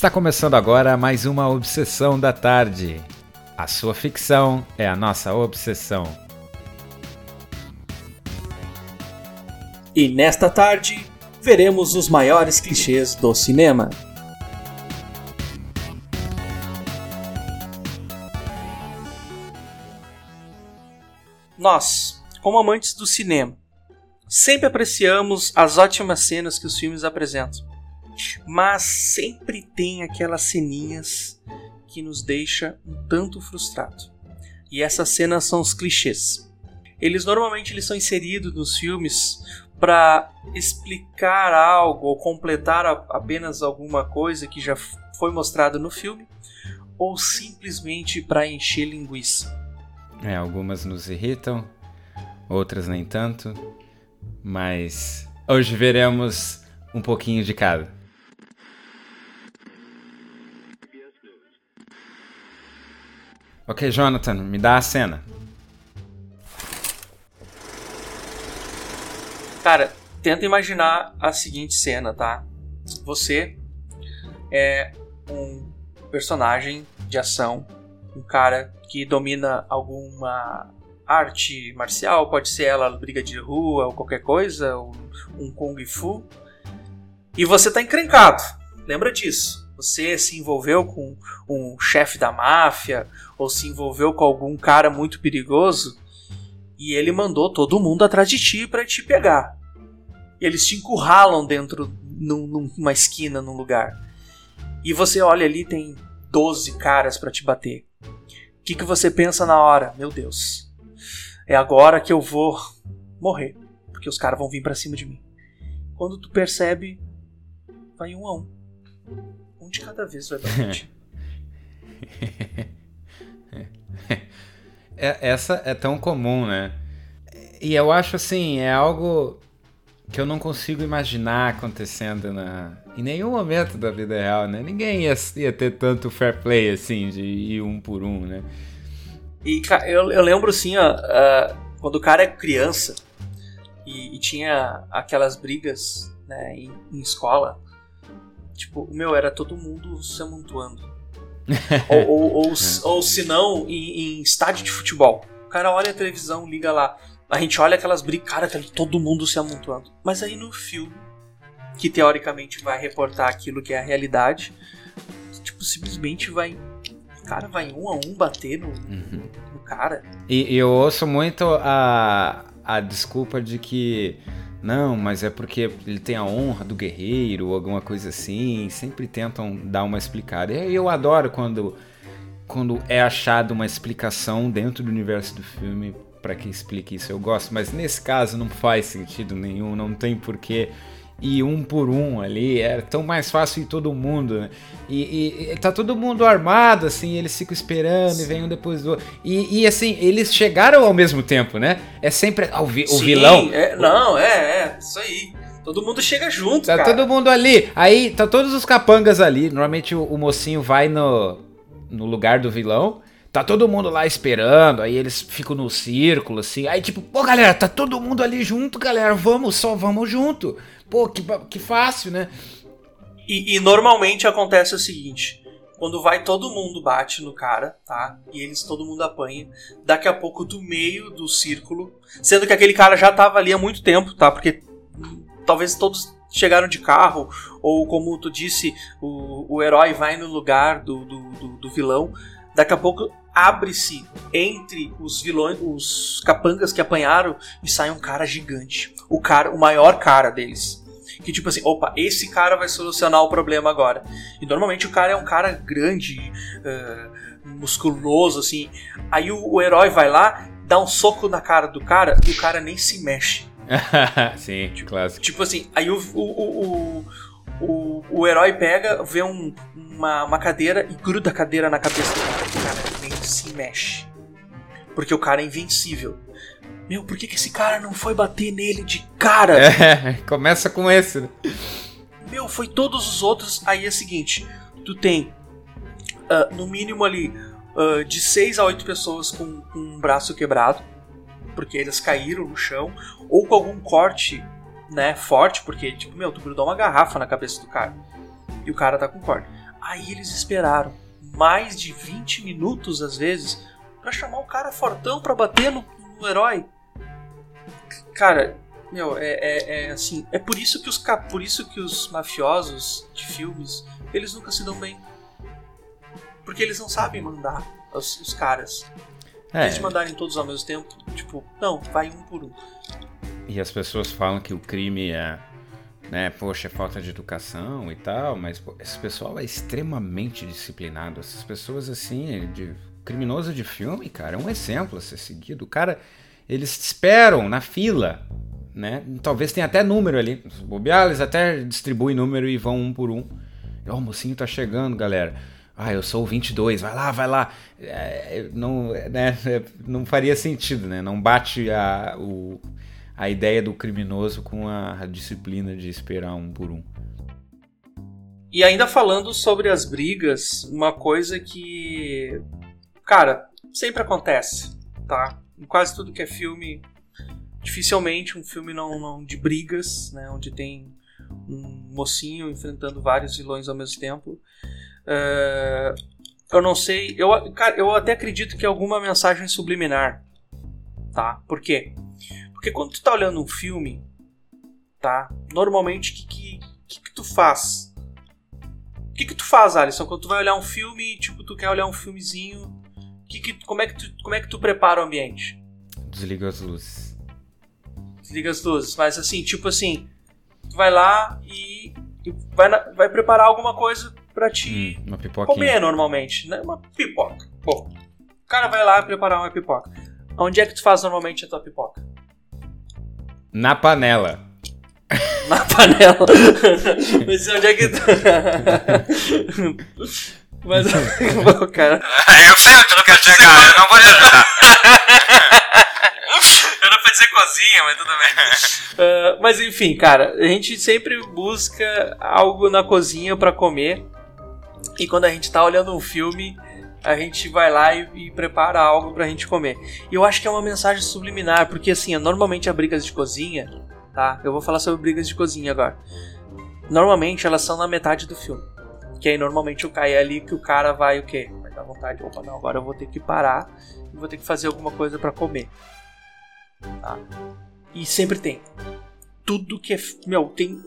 Está começando agora mais uma Obsessão da Tarde. A sua ficção é a nossa obsessão. E nesta tarde, veremos os maiores clichês do cinema. Nós, como amantes do cinema, sempre apreciamos as ótimas cenas que os filmes apresentam. Mas sempre tem aquelas ceninhas que nos deixa um tanto frustrado. E essas cenas são os clichês. Eles normalmente eles são inseridos nos filmes para explicar algo ou completar apenas alguma coisa que já foi mostrado no filme ou simplesmente para encher linguiça. É, algumas nos irritam, outras nem tanto, mas hoje veremos um pouquinho de cada. Ok, Jonathan, me dá a cena. Cara, tenta imaginar a seguinte cena, tá? Você é um personagem de ação, um cara que domina alguma arte marcial, pode ser ela briga de rua ou qualquer coisa, um kung fu, e você tá encrencado. Lembra disso? Você se envolveu com um chefe da máfia ou se envolveu com algum cara muito perigoso e ele mandou todo mundo atrás de ti para te pegar. E eles te encurralam dentro num, numa esquina, num lugar. E você olha ali, tem 12 caras para te bater. O que, que você pensa na hora? Meu Deus, é agora que eu vou morrer, porque os caras vão vir para cima de mim. Quando tu percebe, vai um a um um de cada vez vai pra frente. é, essa é tão comum, né? E eu acho assim, é algo que eu não consigo imaginar acontecendo na, em nenhum momento da vida real, né? Ninguém ia, ia ter tanto fair play assim, de ir um por um, né? E eu, eu lembro assim, ó, uh, quando o cara é criança e, e tinha aquelas brigas né, em, em escola, Tipo, meu, era todo mundo se amontoando. ou, ou, ou, é. ou se não, em, em, estádio de futebol. O cara olha a televisão, liga lá. A gente olha aquelas brigas, cara, tá todo mundo se amontoando. Mas aí no filme, que teoricamente vai reportar aquilo que é a realidade, tipo, simplesmente vai. O cara vai um a um bater no, uhum. no cara. E, e eu ouço muito a, a desculpa de que não, mas é porque ele tem a honra do guerreiro ou alguma coisa assim. Sempre tentam dar uma explicada. E eu adoro quando, quando é achado uma explicação dentro do universo do filme para que explique isso. Eu gosto, mas nesse caso não faz sentido nenhum. Não tem porquê e um por um ali, era tão mais fácil ir todo mundo, né? E, e, tá todo mundo armado, assim, eles ficam esperando Sim. e vem um depois do outro. E, e, assim, eles chegaram ao mesmo tempo, né? É sempre ah, o, vi, o vilão. É, não, é, é, isso aí. Todo mundo chega junto, tá cara. todo mundo ali. Aí tá todos os capangas ali. Normalmente o, o mocinho vai no, no lugar do vilão. Tá todo mundo lá esperando, aí eles ficam no círculo, assim. Aí, tipo, pô, galera, tá todo mundo ali junto, galera, vamos, só vamos junto. Pô, que, que fácil, né? E, e, normalmente acontece o seguinte: quando vai todo mundo bate no cara, tá? E eles todo mundo apanha. Daqui a pouco do meio do círculo, sendo que aquele cara já tava ali há muito tempo, tá? Porque talvez todos chegaram de carro, ou como tu disse, o, o herói vai no lugar do, do, do, do vilão. Daqui a pouco abre-se entre os vilões, os capangas que apanharam e sai um cara gigante. O cara, o maior cara deles que tipo assim, opa, esse cara vai solucionar o problema agora. E normalmente o cara é um cara grande, uh, musculoso, assim. Aí o, o, herói vai lá, dá um soco na cara do cara e o cara nem se mexe. Sim, tipo, clássico. Tipo assim, aí o, o, o, o, o herói pega, vê um, uma, uma cadeira e gruda a cadeira na cabeça do cara. O cara nem se mexe. Porque o cara é invencível. Meu, por que, que esse cara não foi bater nele de cara? É, começa com esse. Né? Meu, foi todos os outros. Aí é o seguinte: tu tem uh, no mínimo ali uh, de 6 a 8 pessoas com, com um braço quebrado, porque eles caíram no chão, ou com algum corte né, forte, porque, tipo, meu, tu grudou uma garrafa na cabeça do cara. E o cara tá com corte. Aí eles esperaram mais de 20 minutos, às vezes, para chamar o cara fortão para bater no, no, herói. Cara, meu, é, é, é, assim, é por isso que os por isso que os mafiosos de filmes, eles nunca se dão bem. Porque eles não sabem mandar os, os caras. É. Eles mandarem todos ao mesmo tempo, tipo, não, vai um por um. E as pessoas falam que o crime é, né, poxa, é falta de educação e tal, mas pô, esse pessoal é extremamente disciplinado. Essas pessoas, assim, de criminoso de filme, cara, é um exemplo a ser seguido. O cara, eles esperam na fila, né? Talvez tenha até número ali. Os bobear, eles até distribuem número e vão um por um. Oh, o mocinho tá chegando, galera. Ah, eu sou o 22, vai lá, vai lá. É, não, né, não faria sentido, né? Não bate a, o, a ideia do criminoso com a disciplina de esperar um por um. E ainda falando sobre as brigas, uma coisa que. Cara, sempre acontece, tá? Em quase tudo que é filme, dificilmente um filme não, não de brigas, né? Onde tem um mocinho enfrentando vários vilões ao mesmo tempo. Uh, eu não sei. Eu, cara, eu até acredito que é alguma mensagem subliminar. Tá? Por quê? Porque quando tu tá olhando um filme, tá? Normalmente, o que, que, que, tu faz? O que, que tu faz, Alisson? Quando tu vai olhar um filme, tipo, tu quer olhar um filmezinho, que, que, como, é que tu, como é que tu prepara o ambiente? Desliga as luzes. Desliga as luzes. Mas assim, tipo assim, tu vai lá e, e vai, na, vai preparar alguma coisa pra te hum, comer normalmente, né? Uma pipoca. Bom, o cara vai lá preparar uma pipoca. Onde é que tu faz normalmente a tua pipoca? Na panela. Na panela. Mas onde é que tu... Mas, bom, cara... Eu sei onde tu quer chegar, eu não vou te ajudar. eu não vou dizer cozinha, mas tudo bem. Uh, mas enfim, cara, a gente sempre busca algo na cozinha para comer e quando a gente tá olhando um filme, a gente vai lá e, e, prepara algo pra gente comer. E eu acho que é uma mensagem subliminar, porque assim, normalmente as brigas de cozinha, tá? Eu vou falar sobre brigas de cozinha agora. Normalmente elas são na metade do filme. Que aí normalmente o cai é ali que o cara vai o quê? Vai dar vontade, opa, não, agora eu vou ter que parar e vou ter que fazer alguma coisa para comer. Tá? E sempre tem. Tudo que é. Meu, tem.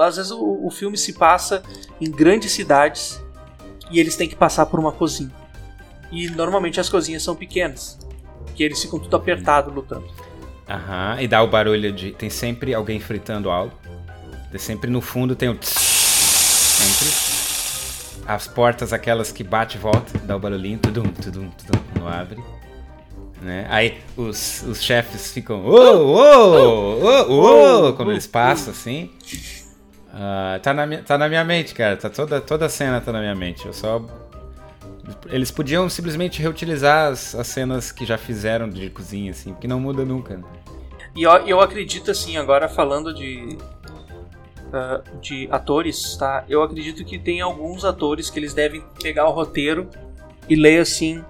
Às vezes o, o filme se passa em grandes cidades e eles têm que passar por uma cozinha. E normalmente as cozinhas são pequenas, que eles ficam tudo apertado lutando. Aham, e dá o barulho de. Tem sempre alguém fritando algo. Tem sempre no fundo tem o. Sempre. As portas, aquelas que bate e volta, dá o barulhinho, tudum, tudum, tudum, não abre. Né? Aí os, os chefes ficam. Ô, ô, ô, ô, quando eles passam assim. Uh, tá, na tá na minha mente, cara. Tá toda, toda a cena tá na minha mente. Eu só. Eles podiam simplesmente reutilizar as, as cenas que já fizeram de cozinha, assim, que não muda nunca. Né? E eu, eu acredito, assim, agora falando de. Uh, de atores, tá? Eu acredito que tem alguns atores que eles devem pegar o roteiro e ler assim.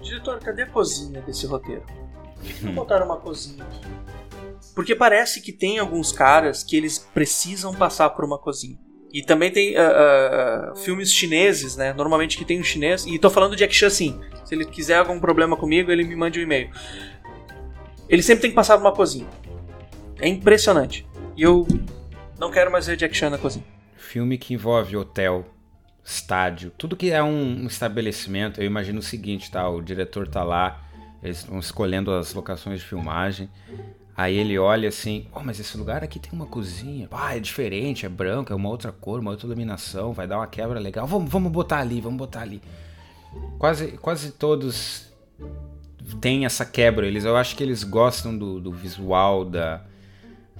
Diretor, cadê a cozinha desse roteiro? Por que não botaram uma cozinha aqui? Porque parece que tem alguns caras que eles precisam passar por uma cozinha. E também tem uh, uh, filmes chineses, né? Normalmente que tem um chinês. E tô falando de Jack Chan. Se ele quiser algum problema comigo, ele me mande um e-mail. Ele sempre tem que passar por uma cozinha. É impressionante. E eu não quero mais ver Jack Chan na cozinha. Filme que envolve hotel, estádio, tudo que é um estabelecimento. Eu imagino o seguinte, tá? O diretor tá lá, eles estão escolhendo as locações de filmagem. Aí ele olha assim, oh, mas esse lugar aqui tem uma cozinha. Ah, é diferente, é branco, é uma outra cor, uma outra iluminação, vai dar uma quebra legal. Vamos, vamos botar ali, vamos botar ali. Quase, quase todos têm essa quebra. Eles, eu acho que eles gostam do, do visual, da,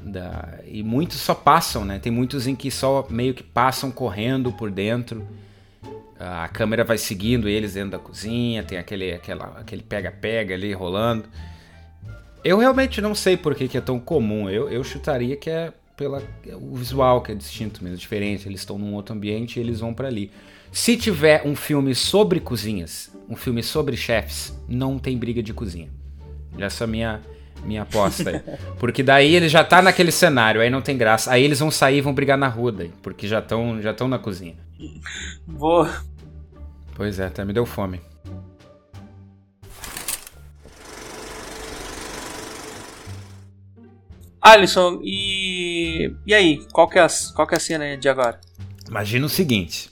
da. E muitos só passam, né? Tem muitos em que só meio que passam correndo por dentro. A câmera vai seguindo eles dentro da cozinha, tem aquele aquele pega-pega ali rolando. Eu realmente não sei por que, que é tão comum. Eu, eu chutaria que é pela o visual que é distinto mesmo, diferente. Eles estão num outro ambiente e eles vão para ali. Se tiver um filme sobre cozinhas, um filme sobre chefs, não tem briga de cozinha. Essa é a minha, Minha aposta aí. Porque daí ele já tá naquele cenário, aí não tem graça. Aí eles vão sair e vão brigar na rua daí, porque já estão já na cozinha. Boa. Pois é, até me deu fome. Alisson, e. E aí? Qual que, é a, qual que é a cena de agora? Imagina o seguinte: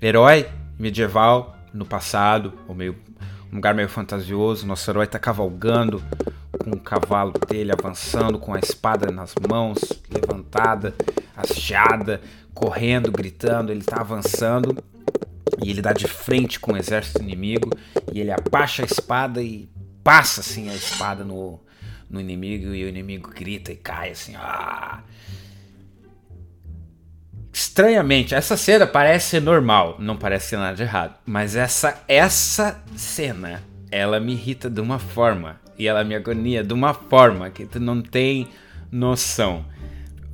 herói medieval no passado, ou meio um lugar meio fantasioso. Nosso herói está cavalgando com o cavalo dele avançando com a espada nas mãos, levantada, hasteada, correndo, gritando. Ele está avançando e ele dá de frente com o exército inimigo e ele abaixa a espada e passa assim a espada no, no inimigo e o inimigo grita e cai assim. Ah! Estranhamente, essa cena parece normal, não parece ser nada de errado, mas essa essa cena, ela me irrita de uma forma e ela me agonia de uma forma que tu não tem noção.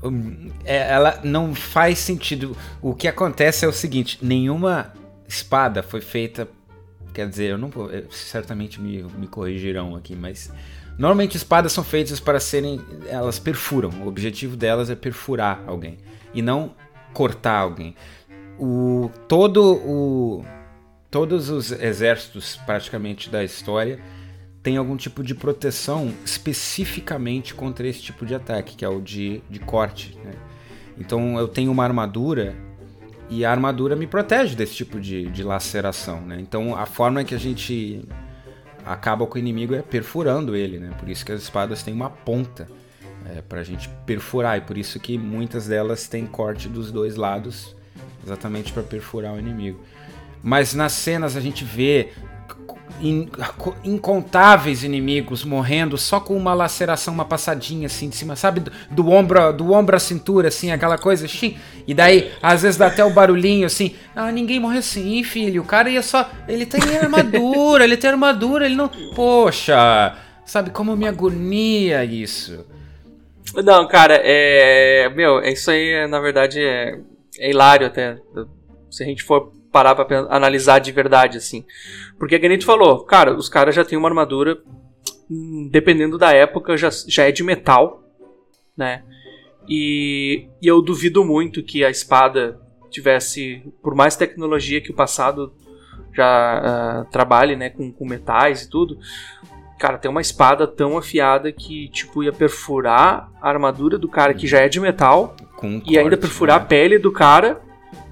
Hum, é, ela não faz sentido. O que acontece é o seguinte: nenhuma espada foi feita. Quer dizer, eu não vou. Certamente me, me corrigirão aqui, mas Normalmente espadas são feitas para serem. Elas perfuram. O objetivo delas é perfurar alguém. E não cortar alguém. O, todo o, todos os exércitos, praticamente, da história têm algum tipo de proteção especificamente contra esse tipo de ataque, que é o de, de corte. Né? Então eu tenho uma armadura e a armadura me protege desse tipo de, de laceração. Né? Então a forma que a gente acaba com o inimigo é perfurando ele, né? Por isso que as espadas têm uma ponta é, para a gente perfurar e por isso que muitas delas têm corte dos dois lados, exatamente para perfurar o inimigo. Mas nas cenas a gente vê incontáveis inimigos morrendo só com uma laceração, uma passadinha assim de cima, sabe? Do, do ombro, do ombro à cintura, assim, aquela coisa, assim. E daí, às vezes dá até o barulhinho assim. Ah, ninguém morre assim, filho. O cara ia só. Ele tem armadura, ele tem armadura, ele não. Poxa! Sabe como me agonia isso? Não, cara, é. Meu, isso aí, na verdade, é, é hilário até. Se a gente for parar pra analisar de verdade, assim. Porque a Ganito falou, cara, os caras já têm uma armadura, dependendo da época, já, já é de metal, né? E, e eu duvido muito que a espada tivesse, por mais tecnologia que o passado já uh, trabalhe, né, com, com metais e tudo, cara, tem uma espada tão afiada que, tipo, ia perfurar a armadura do cara que já é de metal e ainda perfurar né? a pele do cara,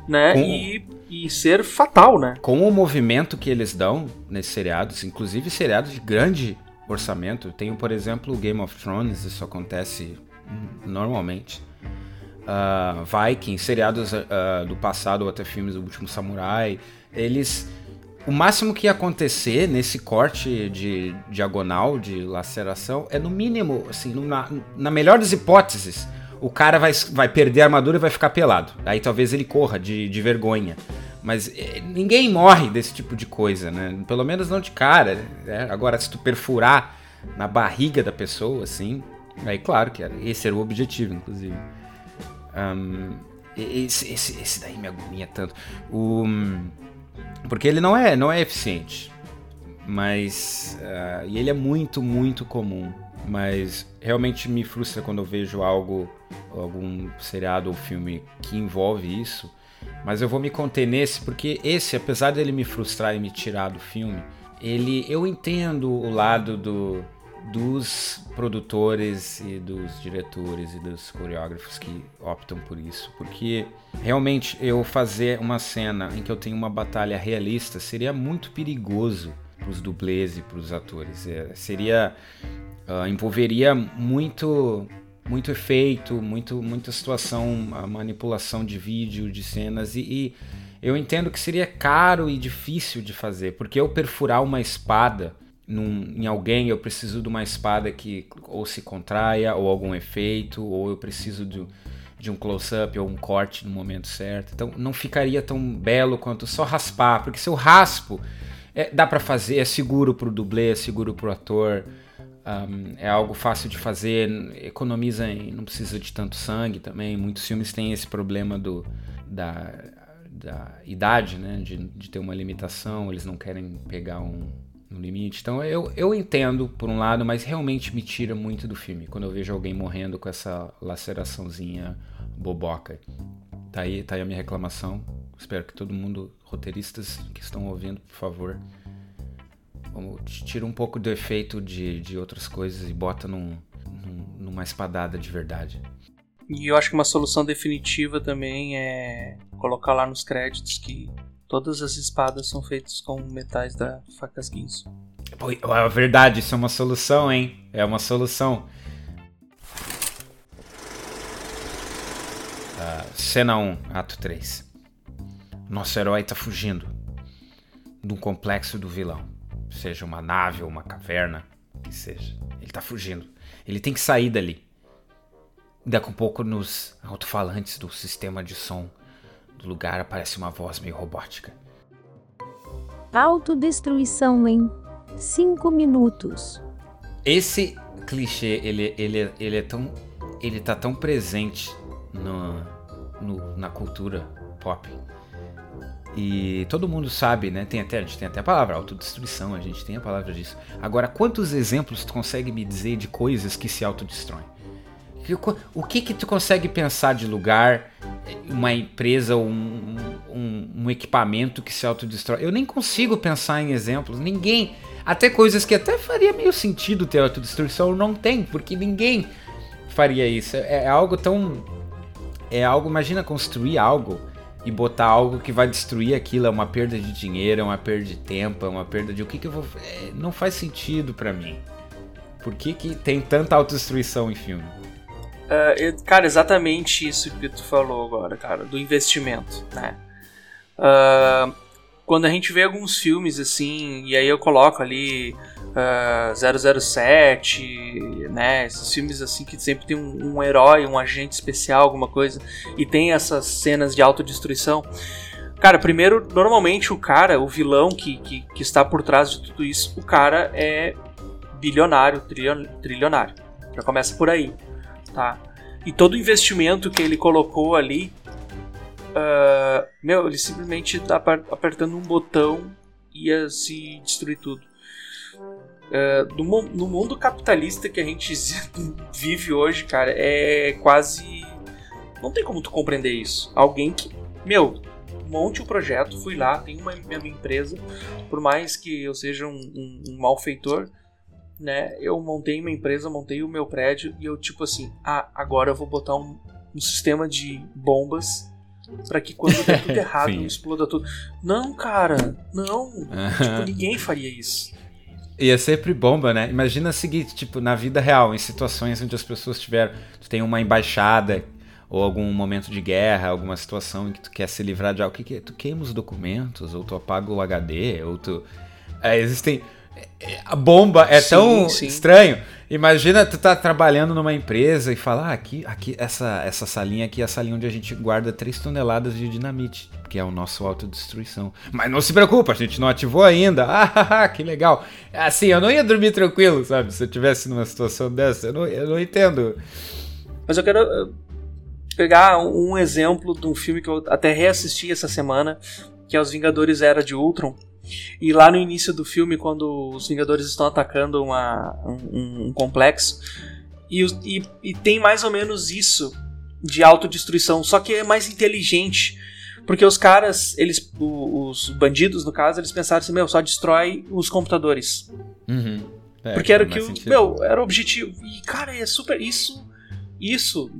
né? Com... E e ser fatal, né? Com o movimento que eles dão nesses seriados, inclusive seriados de grande orçamento, tenho, por exemplo, Game of Thrones, isso acontece normalmente. Uh, Vikings, seriados uh, do passado ou até filmes do Último Samurai, eles o máximo que ia acontecer nesse corte de diagonal, de laceração, é no mínimo, assim, na, na melhor das hipóteses, o cara vai, vai perder a armadura e vai ficar pelado. Aí talvez ele corra de, de vergonha. Mas é, ninguém morre desse tipo de coisa, né? Pelo menos não de cara. Né? Agora, se tu perfurar na barriga da pessoa, assim, aí claro que. Esse era o objetivo, inclusive. Um, esse, esse, esse daí me agonia tanto. O, porque ele não é, não é eficiente. Mas. Uh, e ele é muito, muito comum mas realmente me frustra quando eu vejo algo, algum seriado ou filme que envolve isso. Mas eu vou me conter nesse porque esse, apesar dele me frustrar e me tirar do filme, ele eu entendo o lado do, dos produtores e dos diretores e dos coreógrafos que optam por isso, porque realmente eu fazer uma cena em que eu tenho uma batalha realista seria muito perigoso para os dublês e para os atores. É, seria uh, envolveria muito muito efeito, muito muita situação, a manipulação de vídeo, de cenas e, e, eu entendo que seria caro e difícil de fazer, porque eu perfurar uma espada num, em alguém, eu preciso de uma espada que ou se contraia ou algum efeito, ou eu preciso de, de um close-up ou um corte no momento certo. Então não ficaria tão belo quanto só raspar, porque se eu raspo, é, dá para fazer, é seguro pro dublê, é seguro pro ator. Um, é algo fácil de fazer, economiza, em, não precisa de tanto sangue também. Muitos filmes têm esse problema do, da, da idade, né? De, de ter uma limitação, eles não querem pegar um, no limite. Então eu, eu entendo por um lado, mas realmente me tira muito do filme quando eu vejo alguém morrendo com essa laceraçãozinha boboca. Tá aí, tá aí a minha reclamação. Espero que todo mundo, roteiristas que estão ouvindo, por favor, tira um pouco do efeito de, de outras coisas e bota num, num, numa espadada de verdade. E eu acho que uma solução definitiva também é colocar lá nos créditos que todas as espadas são feitas com metais da facas guinso. É verdade, isso é uma solução, hein? É uma solução. Uh, cena 1, ato 3. Nosso herói tá fugindo de um complexo do vilão. Seja uma nave ou uma caverna, que seja. Ele tá fugindo. Ele tem que sair dali. Daqui a pouco, nos alto-falantes do sistema de som do lugar, aparece uma voz meio robótica. Autodestruição em 5 minutos. Esse clichê, ele, ele, ele é tão. Ele tá tão presente no, no, na cultura pop. E todo mundo sabe, né? Tem até, a gente tem até a palavra autodestruição, a gente tem a palavra disso. Agora, quantos exemplos tu consegue me dizer de coisas que se autodestroem? O que que tu consegue pensar de lugar, uma empresa, um, um, um equipamento que se autodestrói? Eu nem consigo pensar em exemplos. Ninguém. Até coisas que até faria meio sentido ter autodestruição, não tem, porque ninguém faria isso. É, é algo tão. É algo. Imagina construir algo e botar algo que vai destruir aquilo. É uma perda de dinheiro, é uma perda de tempo, é uma perda de. O que que eu vou. É, não faz sentido para mim. Por que, que tem tanta autodestruição em filme? Uh, cara, exatamente isso que tu falou agora, cara, do investimento, né? Uh, quando a gente vê alguns filmes assim, e aí eu coloco ali uh, 007, né? Esses filmes assim que sempre tem um, um, herói, um agente especial, alguma coisa, e tem essas cenas de autodestruição. Cara, primeiro, normalmente o cara, o vilão que, que, que está por trás de tudo isso, o cara é bilionário, trilionário. Já começa por aí tá? E todo o investimento que ele colocou ali, uh, meu, ele simplesmente tá apertando um botão e ia se destruir tudo. Uh, no, no, mundo capitalista que a gente vive hoje, cara, é quase. Não tem como tu compreender isso. Alguém que, meu, monte o um projeto, fui lá, tenho uma minha empresa, por mais que eu seja um, um, um malfeitor, né? Eu montei uma empresa, montei o meu prédio e eu tipo assim, ah, agora eu vou botar um, um sistema de bombas para que quando der tudo errado exploda tudo. Não, cara, não. tipo, ninguém faria isso. E é sempre bomba, né? Imagina o seguinte, tipo, na vida real, em situações onde as pessoas tiveram, tu tem uma embaixada ou algum momento de guerra, alguma situação em que tu quer se livrar de algo, que, que é? Tu queima os documentos, ou tu apaga o HD, ou tu... É, existem a bomba é sim, tão sim. estranho. Imagina tu tá trabalhando numa empresa e falar, ah, aqui, aqui essa, essa salinha aqui é a salinha onde a gente guarda 3 toneladas de dinamite, que é o nosso autodestruição. Mas não se preocupa, a gente não ativou ainda. Ah, que legal. Assim, eu não ia dormir tranquilo, sabe? Se eu tivesse numa situação dessa, eu não, eu não entendo. Mas eu quero eh, pegar um exemplo de um filme que eu até reassisti essa semana, que é Os Vingadores Era de Ultron e lá no início do filme, quando os Vingadores estão atacando uma, um, um complexo, e, e, e, tem mais ou menos isso de autodestruição, só que é mais inteligente. Porque os caras, eles, os bandidos no caso, eles pensaram assim: meu, só destrói os computadores. Uhum. É, porque era o que, o, meu, era o objetivo. E cara, é super. Isso, isso,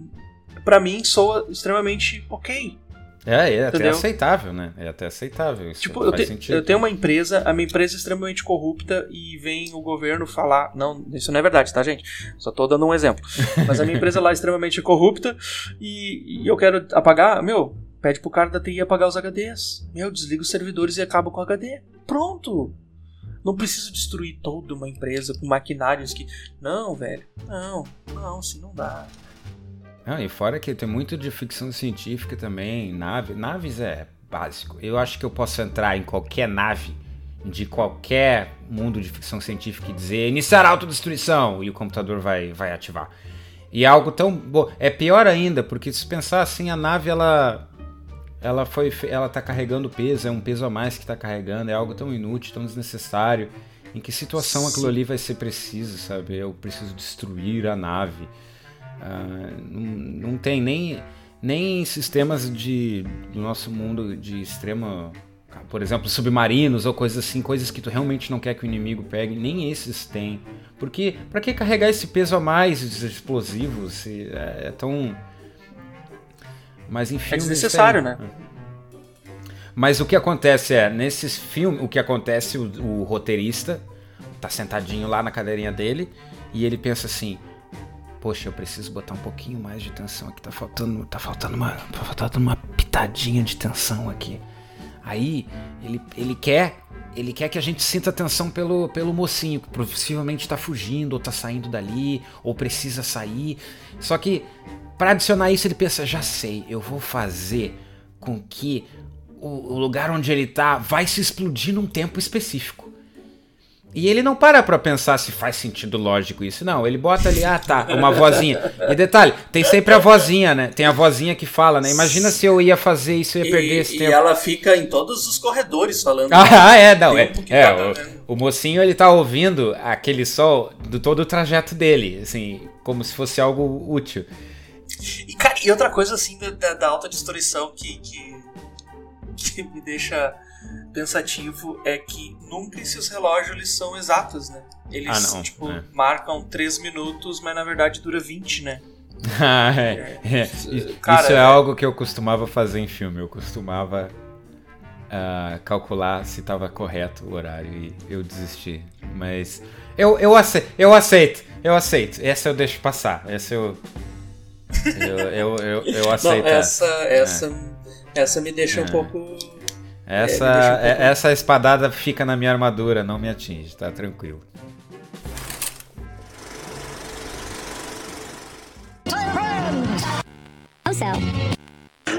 para mim, soa extremamente ok. É, é até aceitável, né? É até aceitável. Isso tipo, eu, te, eu, tenho uma empresa, a minha empresa é extremamente corrupta e vem o governo falar. Não, isso não é verdade, tá, gente? Só tô dando um exemplo. Mas a minha empresa lá é extremamente corrupta e, e eu quero apagar. Meu, pede pro cara da TI apagar os HDs. Meu, desliga os servidores e acaba com o HD. Pronto! Não preciso destruir toda uma empresa com maquinários que. Não, velho. Não, não, assim não dá. Ah, e fora que tem muito de ficção científica também, nave. Naves é básico. Eu acho que eu posso entrar em qualquer nave de qualquer mundo de ficção científica e dizer iniciar autodestruição e o computador vai, vai ativar. E é algo tão bom. É pior ainda, porque se pensar assim, a nave ela ela foi ela tá carregando peso, é um peso a mais que está carregando, é algo tão inútil, tão desnecessário. Em que situação aquilo ali vai ser preciso, sabe? Eu preciso destruir a nave. Ah, não, não tem nem, nem sistemas de, do nosso mundo de extrema. Por exemplo, submarinos ou coisas assim, coisas que tu realmente não quer que o inimigo pegue, nem esses tem. Porque, pra que carregar esse peso a mais de explosivos? Se é, é tão. Mas em É desnecessário, tem- né? mas o que acontece é, nesses filmes, o que acontece, o, o roteirista tá sentadinho lá na cadeirinha dele e ele pensa assim: Poxa, eu preciso botar um pouquinho mais de tensão aqui. Tá faltando, tá faltando uma, tá faltando uma pitadinha de tensão aqui. Aí ele, ele quer, ele quer que a gente sinta tensão pelo, pelo mocinho que possivelmente tá fugindo ou tá saindo dali ou precisa sair. Só que para adicionar isso ele pensa: Já sei, eu vou fazer com que o, o lugar onde ele tá vai se explodir num tempo específico. E ele não para pra pensar se faz sentido lógico isso. Não, ele bota ali, ah tá, uma vozinha. E detalhe, tem sempre a vozinha, né? Tem a vozinha que fala, né? Imagina se eu ia fazer isso, eu ia perder E, esse e tempo. ela fica em todos os corredores falando. Ah, é, não, é. é, tá o, o mocinho ele tá ouvindo aquele sol do todo o trajeto dele, assim, como se fosse algo útil. E, cara, e outra coisa assim da, da, da alta destruição que, que, que me deixa pensativo é que nunca esses relógios eles são exatos, né? Eles Ah, não, tipo, é. marcam 3 minutos, mas na verdade dura 20, né? Ah, é, é. Isso Cara, isso é é- algo que eu costumava fazer em filme. Eu costumava ah, calcular se estava correto o horário e eu desisti. Mas eu, eu, aceito, eu aceito, eu aceito. Essa eu deixo passar. Essa eu. Eu, eu, eu, eu aceito. Não, essa, essa, essa me deixa um É. pouco. Essa, É, me deixa um é- essa espadada fica na minha armadura, não me atinge, tá tranquilo. Also,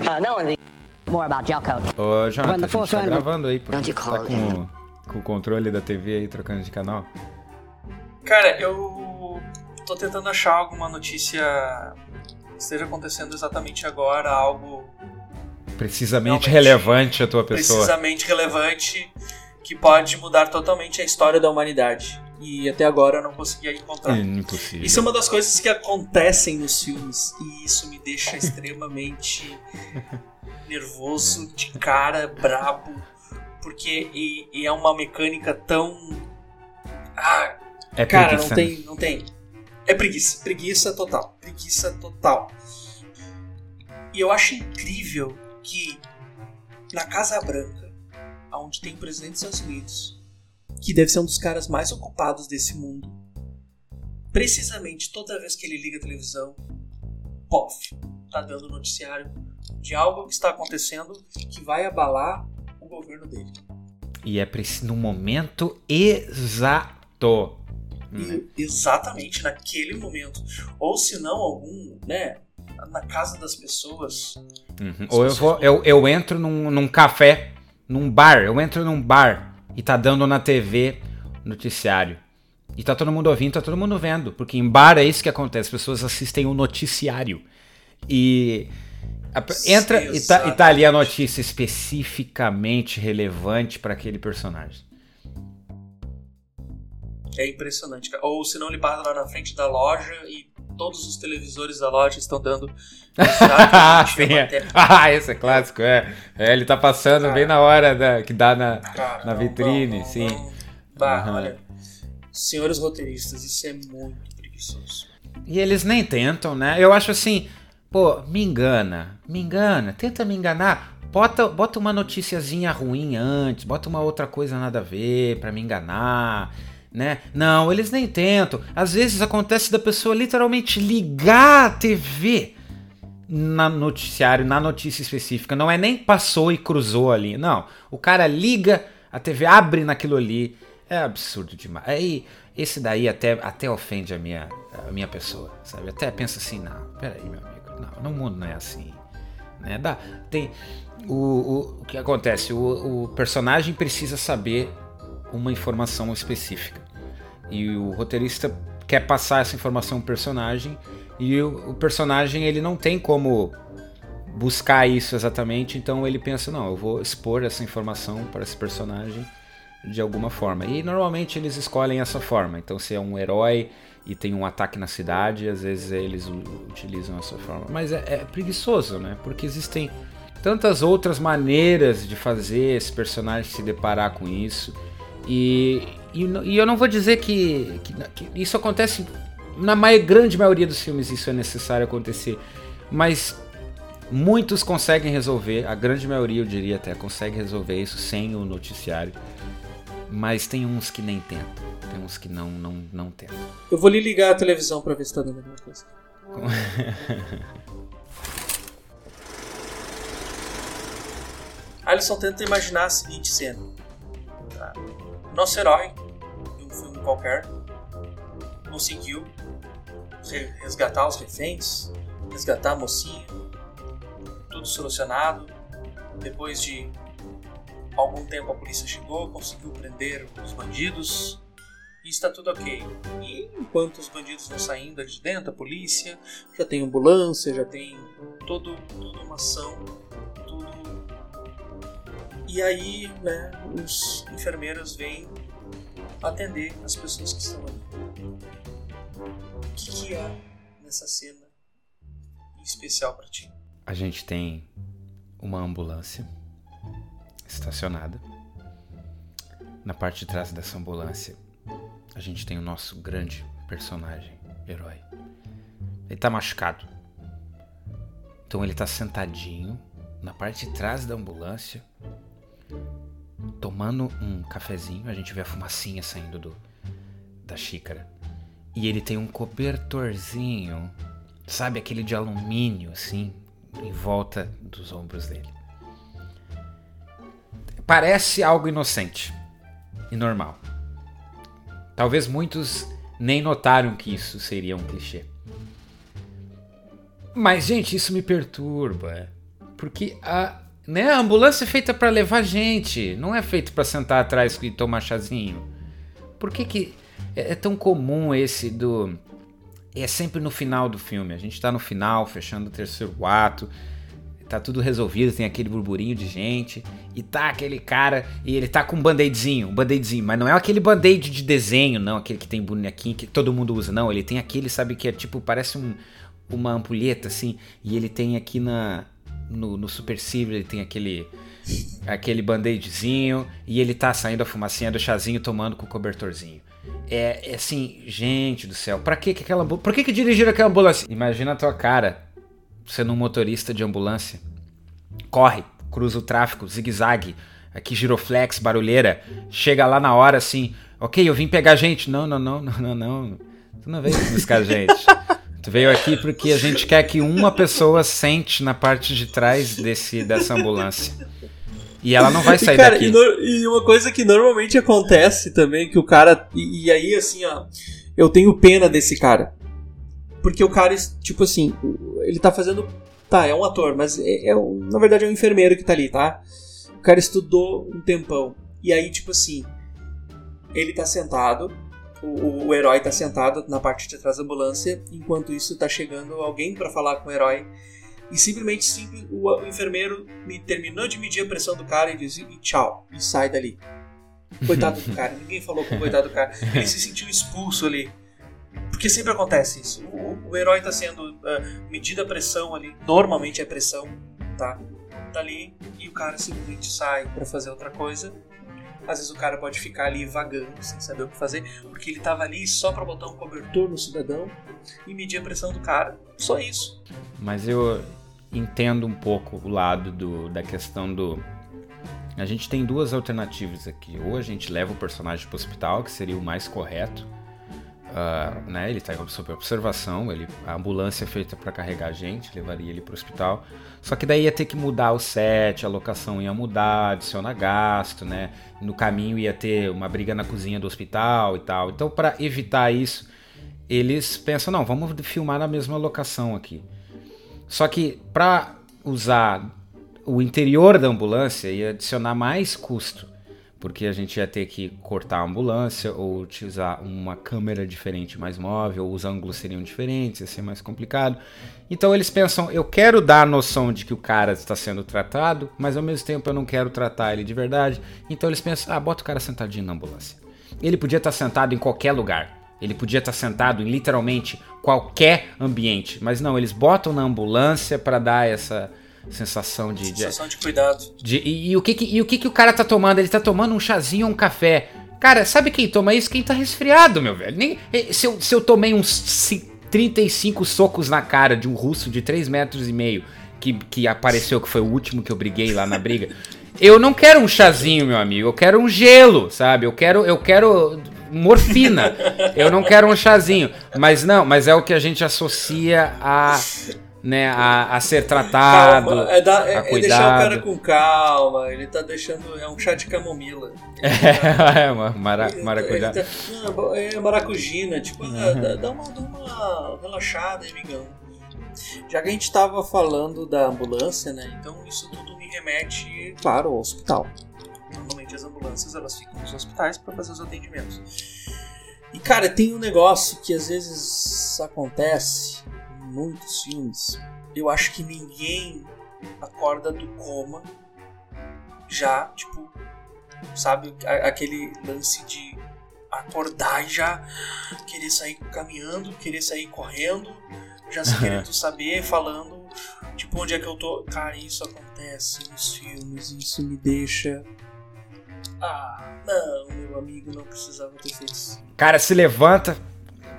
Uh, not only more about gel coat. Ô, Jonathan, a gente tá gravando aí, you Tá com, com o controle da TV aí, trocando de canal. Cara, eu tô tentando achar alguma notícia que esteja acontecendo exatamente agora, algo Precisamente relevante a tua pessoa. precisamente relevante que pode mudar totalmente a história da humanidade. E até agora eu não conseguia encontrar. Impossível. Isso é uma das coisas que acontecem nos filmes e isso me deixa extremamente nervoso, de cara, brabo, porque e, e é uma mecânica tão. Ah, É cara, preguiça, não tem, não tem. É preguiça, preguiça total, preguiça total. E eu acho incrível que na Casa Branca, onde tem o presidente dos Estados Unidos, que deve ser um dos caras mais ocupados desse mundo, precisamente toda vez que ele liga a televisão, pof, tá dando noticiário de algo que está acontecendo que vai abalar o governo dele. E é preci- no momento exato. Hum. Exatamente naquele momento. Ou se não, algum, né? Na casa das pessoas. Uhum. Ou eu, vou, eu, eu entro num, num café, num bar, eu entro num bar e tá dando na TV noticiário. E tá todo mundo ouvindo, tá todo mundo vendo. Porque em bar é isso que acontece, as pessoas assistem o noticiário. E entra e tá, e tá ali a notícia especificamente relevante para aquele personagem. É impressionante. Ou se não, ele passa lá na frente da loja e todos os televisores da loja estão dando. ah, sim, é. ah, esse é clássico, é. É, ele tá passando bem na hora da, que dá na, Cara, na vitrine, não, não, sim. não. Bah, Aham. olha. Senhores roteiristas, isso é muito preguiçoso. E eles nem tentam, né? Eu acho assim, pô, me engana, me engana, tenta me enganar. Bota, bota uma noticiazinha ruim antes, bota uma outra coisa nada a ver pra me enganar, né? Não, eles nem tentam. Às vezes acontece da pessoa literalmente ligar a TV na noticiário, na notícia específica. Não é nem passou e cruzou ali. Não. O cara liga, a TV abre naquilo ali. É absurdo demais. Aí, esse daí até, até ofende a minha, a minha pessoa, sabe? Até pensa assim, não, peraí, meu amigo. Não, no mundo não é assim. Né? Dá, tem, o, o, o que acontece? O, o personagem precisa saber uma informação específica. E o roteirista quer passar essa informação pro personagem e o, o personagem ele não tem como buscar isso exatamente, então ele pensa, não, eu vou expor essa informação para esse personagem de alguma forma. E normalmente eles escolhem essa forma. Então, se é um herói e tem um ataque na cidade, às vezes eles utilizam essa forma. Mas é, é preguiçoso, né? Porque existem tantas outras maneiras de fazer esse personagem se deparar com isso. E, e, e eu não vou dizer que, que, que, isso acontece na mai, grande maioria dos filmes, isso é necessário acontecer. Mas muitos conseguem resolver, a grande maioria eu diria até, consegue resolver isso sem o noticiário. Mas tem uns que nem tentam. Tem uns que não, não, não tentam. Eu vou lhe ligar a televisão pra ver se tá dando alguma coisa. Alisson tenta imaginar a seguinte cena. Nosso herói, qualquer, conseguiu resgatar os reféns, resgatar a mocinha, tudo solucionado. Depois de algum tempo a polícia chegou, conseguiu prender os bandidos e está tudo ok. E enquanto os bandidos vão saindo de dentro, a polícia já tem ambulância, já tem todo, toda uma ação e aí, né, os enfermeiros vêm atender as pessoas que estão ali. O que, que há nessa cena especial para ti? A gente tem uma ambulância estacionada. Na parte de trás dessa ambulância, a gente tem o nosso grande personagem, herói. Ele tá machucado. Então ele tá sentadinho na parte de trás da ambulância, tomando um cafezinho, a gente vê a fumacinha saindo do, da xícara. E ele tem um cobertorzinho, sabe aquele de alumínio assim, em volta dos ombros dele. Parece algo inocente e normal. Talvez muitos nem notaram que isso seria um clichê. Mas, gente, isso me perturba. Porque a, né? A ambulância é feita para levar gente, não é feita para sentar atrás e tomar chazinho. Por que, que é, é tão comum esse do. É sempre no final do filme. A gente tá no final, fechando o terceiro ato. Tá tudo resolvido, tem aquele burburinho de gente. E tá aquele cara. E ele tá com um band-aidzinho. Um band-aidzinho. Mas não é aquele band-aid de desenho, não. Aquele que tem bonequinho que todo mundo usa. Não, ele tem aquele, sabe, que é tipo. Parece um, uma ampulheta assim. E ele tem aqui na no, no Super Civil ele tem aquele aquele band-aidzinho e ele tá saindo a fumacinha do chazinho tomando com o cobertorzinho. É, é assim, gente do céu, pra que aquela Por que que dirigir aquela ambulância? Imagina a tua cara sendo um motorista de ambulância. Corre, cruza o tráfego, zigue-zague, aqui giroflex, barulheira, chega lá na hora assim, ok, eu vim pegar gente. Não, não, não, não, não, não. Tu não veio buscar gente. Tu veio aqui porque a gente quer que uma pessoa sente na parte de trás desse, dessa ambulância. E ela não vai sair e, cara, daqui. E, no, e, uma coisa que normalmente acontece também, que o cara. E, e, aí, assim, ó. Eu tenho pena desse cara. Porque o cara, tipo assim, ele tá fazendo. Tá, é um ator, mas é, é na verdade é um enfermeiro que tá ali, tá? O cara estudou um tempão. E aí, tipo assim. Ele tá sentado, o, o, herói tá sentado na parte de trás da ambulância, enquanto isso tá chegando alguém para falar com o herói. E simplesmente simples, o, o, enfermeiro me terminou de medir a pressão do cara e diz e tchau, e sai dali. Coitado do cara, ninguém falou com o coitado do cara. Ele se sentiu expulso ali. Porque sempre acontece isso. O, o herói tá sendo uh, medida a pressão ali, normalmente é pressão, tá? Tá ali e o cara simplesmente sai para fazer outra coisa às vezes o cara pode ficar ali vagando, sem saber o que fazer, porque ele estava ali só para botar um cobertor no cidadão e medir a pressão do cara. Só isso. Mas eu entendo um pouco o lado do, da questão do. A gente tem duas alternativas aqui. Ou a gente leva o personagem para o hospital, que seria o mais correto, Uh, né, ele está sob observação, ele, a ambulância é feita para carregar a gente, levaria ele para o hospital. Só que daí ia ter que mudar o set, a locação ia mudar, adicionar gasto, né? No caminho ia ter uma briga na cozinha do hospital e tal. Então, para evitar isso, eles pensam: não, vamos filmar na mesma locação aqui. Só que para usar o interior da ambulância ia adicionar mais custo porque a gente ia ter que cortar a ambulância ou utilizar uma câmera diferente mais móvel, os ângulos seriam diferentes, ia ser mais complicado. Então eles pensam, eu quero dar a noção de que o cara está sendo tratado, mas ao mesmo tempo eu não quero tratar ele de verdade. Então eles pensam, ah, bota o cara sentadinho na ambulância. Ele podia estar sentado em qualquer lugar. Ele podia estar sentado em literalmente qualquer ambiente, mas não, eles botam na ambulância para dar essa sensação de. Sensação de, cuidado. De, e, e, o, que, que, e o que, que o cara tá tomando? Ele tá tomando um chazinho ou um café. Cara, sabe quem toma isso? Quem tá resfriado, meu velho. Nem, eh, se, eu, se eu tomei uns 35 socos na cara de um russo de 3 metros e meio, que, que apareceu que foi o último que eu briguei lá na briga. Eu não quero um chazinho, meu amigo. Eu quero um gelo, sabe? Eu quero, eu quero morfina. Eu não quero um chazinho. Mas não, mas é o que a gente associa a né, a, a ser tratado. Calma, é, da, é, é, deixar o cara com calma, ele tá deixando. É um chá de camomila. É, é uma mara, maracujá. Tá, não, é maracujina, tipo, ah, uhum. dá, dá, uma, dá uma relaxada, amigão. Já que a gente tava falando da ambulância, né? Então isso tudo me remete, claro, ao hospital. Normalmente as ambulâncias elas ficam nos hospitais para fazer os atendimentos. E cara, tem um negócio que às vezes acontece muitos filmes, eu acho que ninguém acorda do coma já, tipo, sabe, aquele lance de acordar e já querer sair caminhando, querer sair correndo, já se querendo saber, falando, tipo, onde é que eu tô. Cara, isso acontece nos filmes, isso me deixa. Ah, não, meu amigo, não precisava ter feito isso. Cara, se levanta,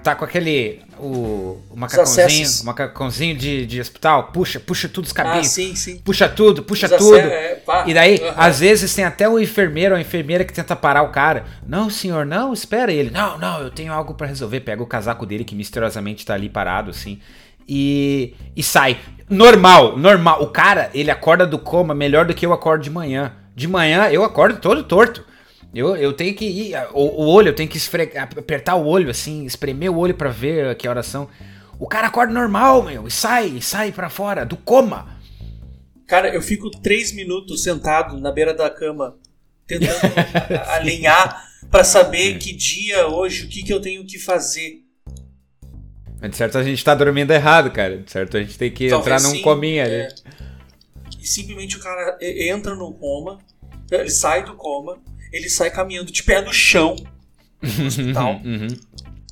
tá com aquele. O, o macacãozinho, o macacãozinho de, de hospital, puxa, puxa tudo os cabelos. Ah, sim, sim. Puxa tudo, puxa os tudo. É, e daí, uhum. às vezes, tem até o enfermeiro ou a enfermeira que tenta parar o cara. Não, senhor, não, espera ele. Não, não, eu tenho algo para resolver. Pega o casaco dele que misteriosamente tá ali parado, assim. E, e sai. Normal, normal. O cara, ele acorda do coma melhor do que eu acordo de manhã. De manhã eu acordo todo torto. Eu, eu tenho que ir. O, o olho, eu tenho que esfregar, apertar o olho, assim, espremer o olho para ver que oração. O cara acorda normal, meu, e sai, sai para fora, do coma. Cara, eu fico três minutos sentado na beira da cama, tentando alinhar para saber que dia hoje, o que, que eu tenho que fazer. Mas de certo a gente tá dormindo errado, cara. De certo a gente tem que Talvez entrar num sim, cominha ali. É. E simplesmente o cara entra no coma, ele sai do coma, ele sai caminhando de pé no chão no hospital. Uhum.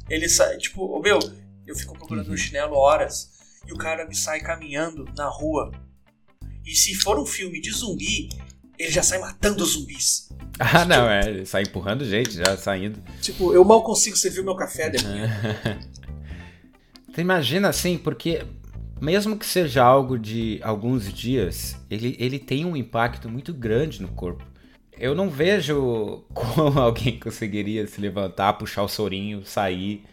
Ele sai, tipo, meu, eu fico procurando uhum. um chinelo horas e o cara me sai caminhando na rua. E se for um filme de zumbi, ele já sai matando zumbis. Ah, não, é, ele sai empurrando gente, já saindo. Tipo, eu mal consigo servir o meu café depois. Você imagina assim, porque mesmo que seja algo de alguns dias, ele, ele tem um impacto muito grande no corpo eu não vejo como alguém conseguiria se levantar, puxar o sorinho, sair,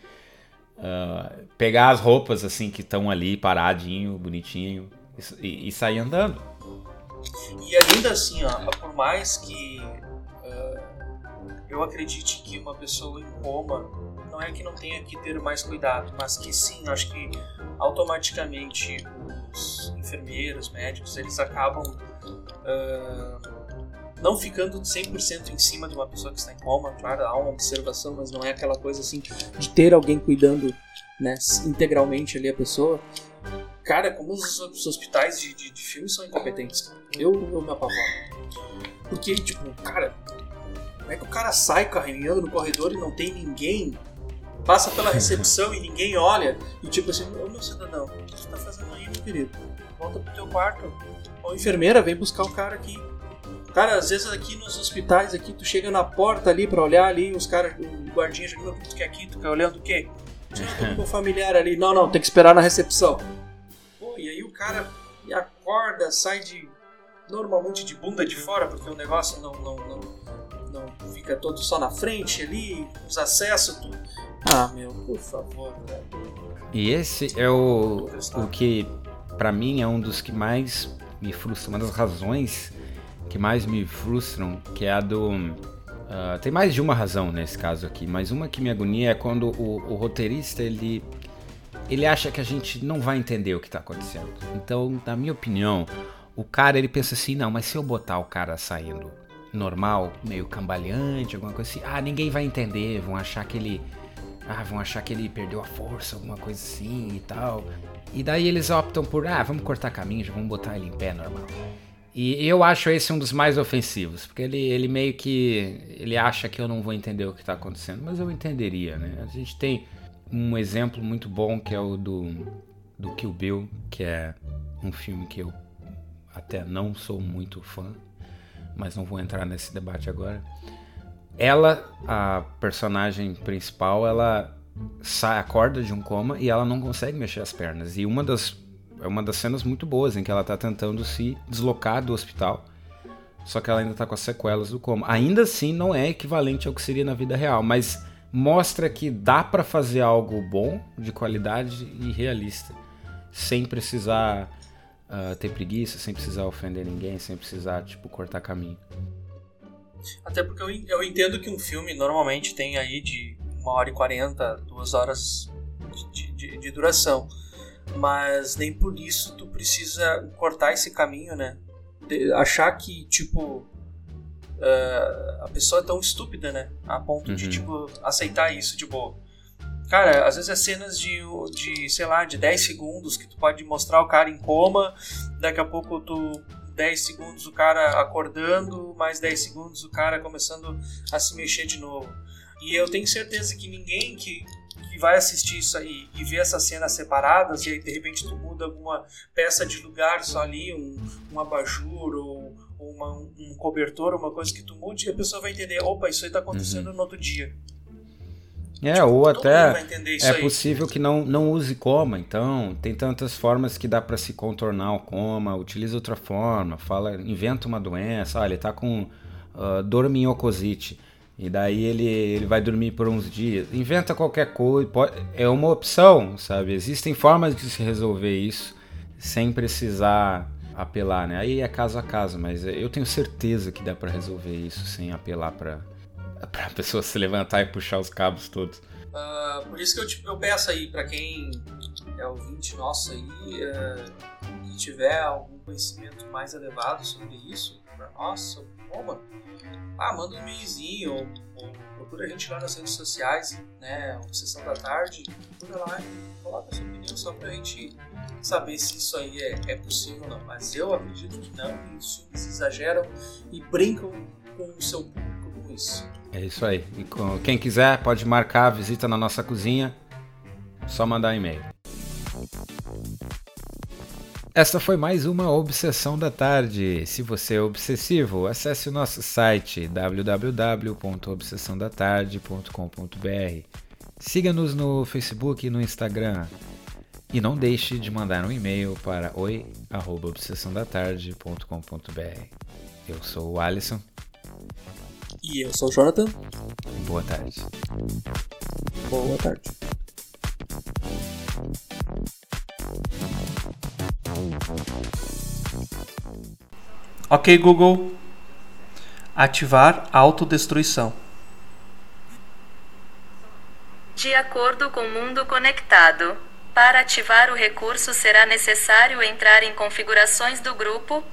uh, pegar as roupas assim que estão ali paradinho, bonitinho e, e, sair andando. E ainda assim, ó, por mais que uh, eu acredite que uma pessoa em coma não é que não tenha que ter mais cuidado, mas que sim, acho que automaticamente os enfermeiros, médicos, eles acabam uh, não ficando 100% em cima de uma pessoa que está em coma, claro, há uma observação, mas não é aquela coisa assim de ter alguém cuidando né, integralmente ali a pessoa. Cara, como os, os hospitais de, de, de filmes são incompetentes. Eu, eu me apavoro. Porque, tipo, cara, como é que o cara sai caminhando no corredor e não tem ninguém? Passa pela recepção e ninguém olha. E tipo assim, ô meu cidadão, o que você tá fazendo aí, meu querido? Volta pro teu quarto. Ô enfermeira, vem buscar o cara aqui. Cara, às vezes aqui nos hospitais, aqui tu chega na porta ali pra olhar ali, os caras, o guardinha já o que tu quer aqui, tu quer olhando o quê? Tinha um familiar ali. Não, não, tem que esperar na recepção. Pô, e aí o cara acorda, sai de. Normalmente de bunda de fora, porque o negócio não, não, não, não fica todo só na frente ali, os acessos, tudo. Ah, meu, por favor, cara. E esse é o, o que, para mim, é um dos que mais me frustra, uma das razões que mais me frustram, que é a do. Uh, tem mais de uma razão nesse caso aqui, mas uma que me agonia é quando o, o roteirista ele, ele acha que a gente não vai entender o que está acontecendo. Então, na minha opinião, o cara ele pensa assim: não, mas se eu botar o cara saindo normal, meio cambaleante, alguma coisa assim. Ah, ninguém vai entender, vão achar que ele. Ah, vão achar que ele perdeu a força, alguma coisa assim e tal. E daí eles optam por, ah, vamos cortar caminho, já vamos botar ele em pé normal. E eu acho esse um dos mais ofensivos, porque ele, ele meio que. Ele acha que eu não vou entender o que está acontecendo, mas eu entenderia, né? A gente tem um exemplo muito bom que é o do, do Kill Bill, que é um filme que eu até não sou muito fã, mas não vou entrar nesse debate agora. Ela, a personagem principal, ela sai, acorda de um coma e ela não consegue mexer as pernas. E uma das é uma das cenas muito boas em que ela tá tentando se deslocar do hospital. Só que ela ainda tá com as sequelas do coma. Ainda assim, não é equivalente ao que seria na vida real, mas mostra que dá para fazer algo bom, de qualidade e realista, sem precisar uh, ter preguiça, sem precisar ofender ninguém, sem precisar, tipo, cortar caminho. Até porque eu, entendo que um filme normalmente tem aí de uma hora e quarenta, duas horas de, de, de duração mas nem por isso tu precisa cortar esse caminho, né? De achar que, tipo, uh, a pessoa é tão estúpida, né? A ponto uhum. de, tipo, aceitar isso de boa. Cara, às vezes é cenas de, de, sei lá, de 10 segundos que tu pode mostrar o cara em coma, daqui a pouco tu 10 segundos o cara acordando, mais 10 segundos o cara começando a se mexer de novo. E eu tenho certeza que ninguém que que vai assistir isso aí e ver essas cenas separadas, e aí de repente tu muda alguma peça de lugar só ali, um, um abajur ou, ou uma, um cobertor, uma coisa que tu mude, e a pessoa vai entender, opa, isso aí tá acontecendo uhum. no outro dia. É, tipo, ou até é aí. possível que não, não use coma, então tem tantas formas que dá para se contornar o coma, utiliza outra forma, fala, inventa uma doença, ah, ele tá com uh, dorminhocosite. E daí ele, ele vai dormir por uns dias. Inventa qualquer coisa. Pode, é uma opção, sabe? Existem formas de se resolver isso sem precisar apelar, né? Aí é caso a caso, mas eu tenho certeza que dá para resolver isso sem apelar para a pessoa se levantar e puxar os cabos todos. Uh, por isso que eu, tipo, eu peço aí para quem é ouvinte nosso aí, uh, que tiver algum conhecimento mais elevado sobre isso, sobre como, ah, manda um e-mailzinho ou, ou, procura a gente lá nas redes sociais, né, Obsessão da Tarde, procura lá e coloca sua opinião só pra gente saber se isso aí é, é possível ou não. Mas eu acredito que não, e os filmes exageram e brincam com o seu público com isso. É isso aí. E com, quem quiser pode marcar a visita na nossa cozinha, só mandar um e-mail. Esta foi mais uma Obsessão da Tarde. Se você é obsessivo, acesse o nosso site www.obsessãodatarde.com.br. Siga-nos no Facebook e no Instagram. E não deixe de mandar um e-mail para oi@obsessãodatarde.com.br. Eu sou o Alisson. E eu sou o Jonathan. Boa tarde. Boa tarde. Ok, Google. Ativar autodestruição. De acordo com o Mundo Conectado, para ativar o recurso será necessário entrar em configurações do grupo,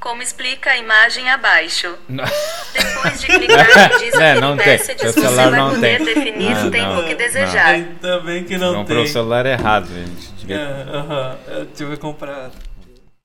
como explica a imagem abaixo. Não. Depois de clicar no disco é, não tem. você vai não poder tem. definir não, o tempo não, que desejar. Ainda bem que não Comprou tem. o celular errado, gente. Devia... É, uh -huh. Eu tive que comprar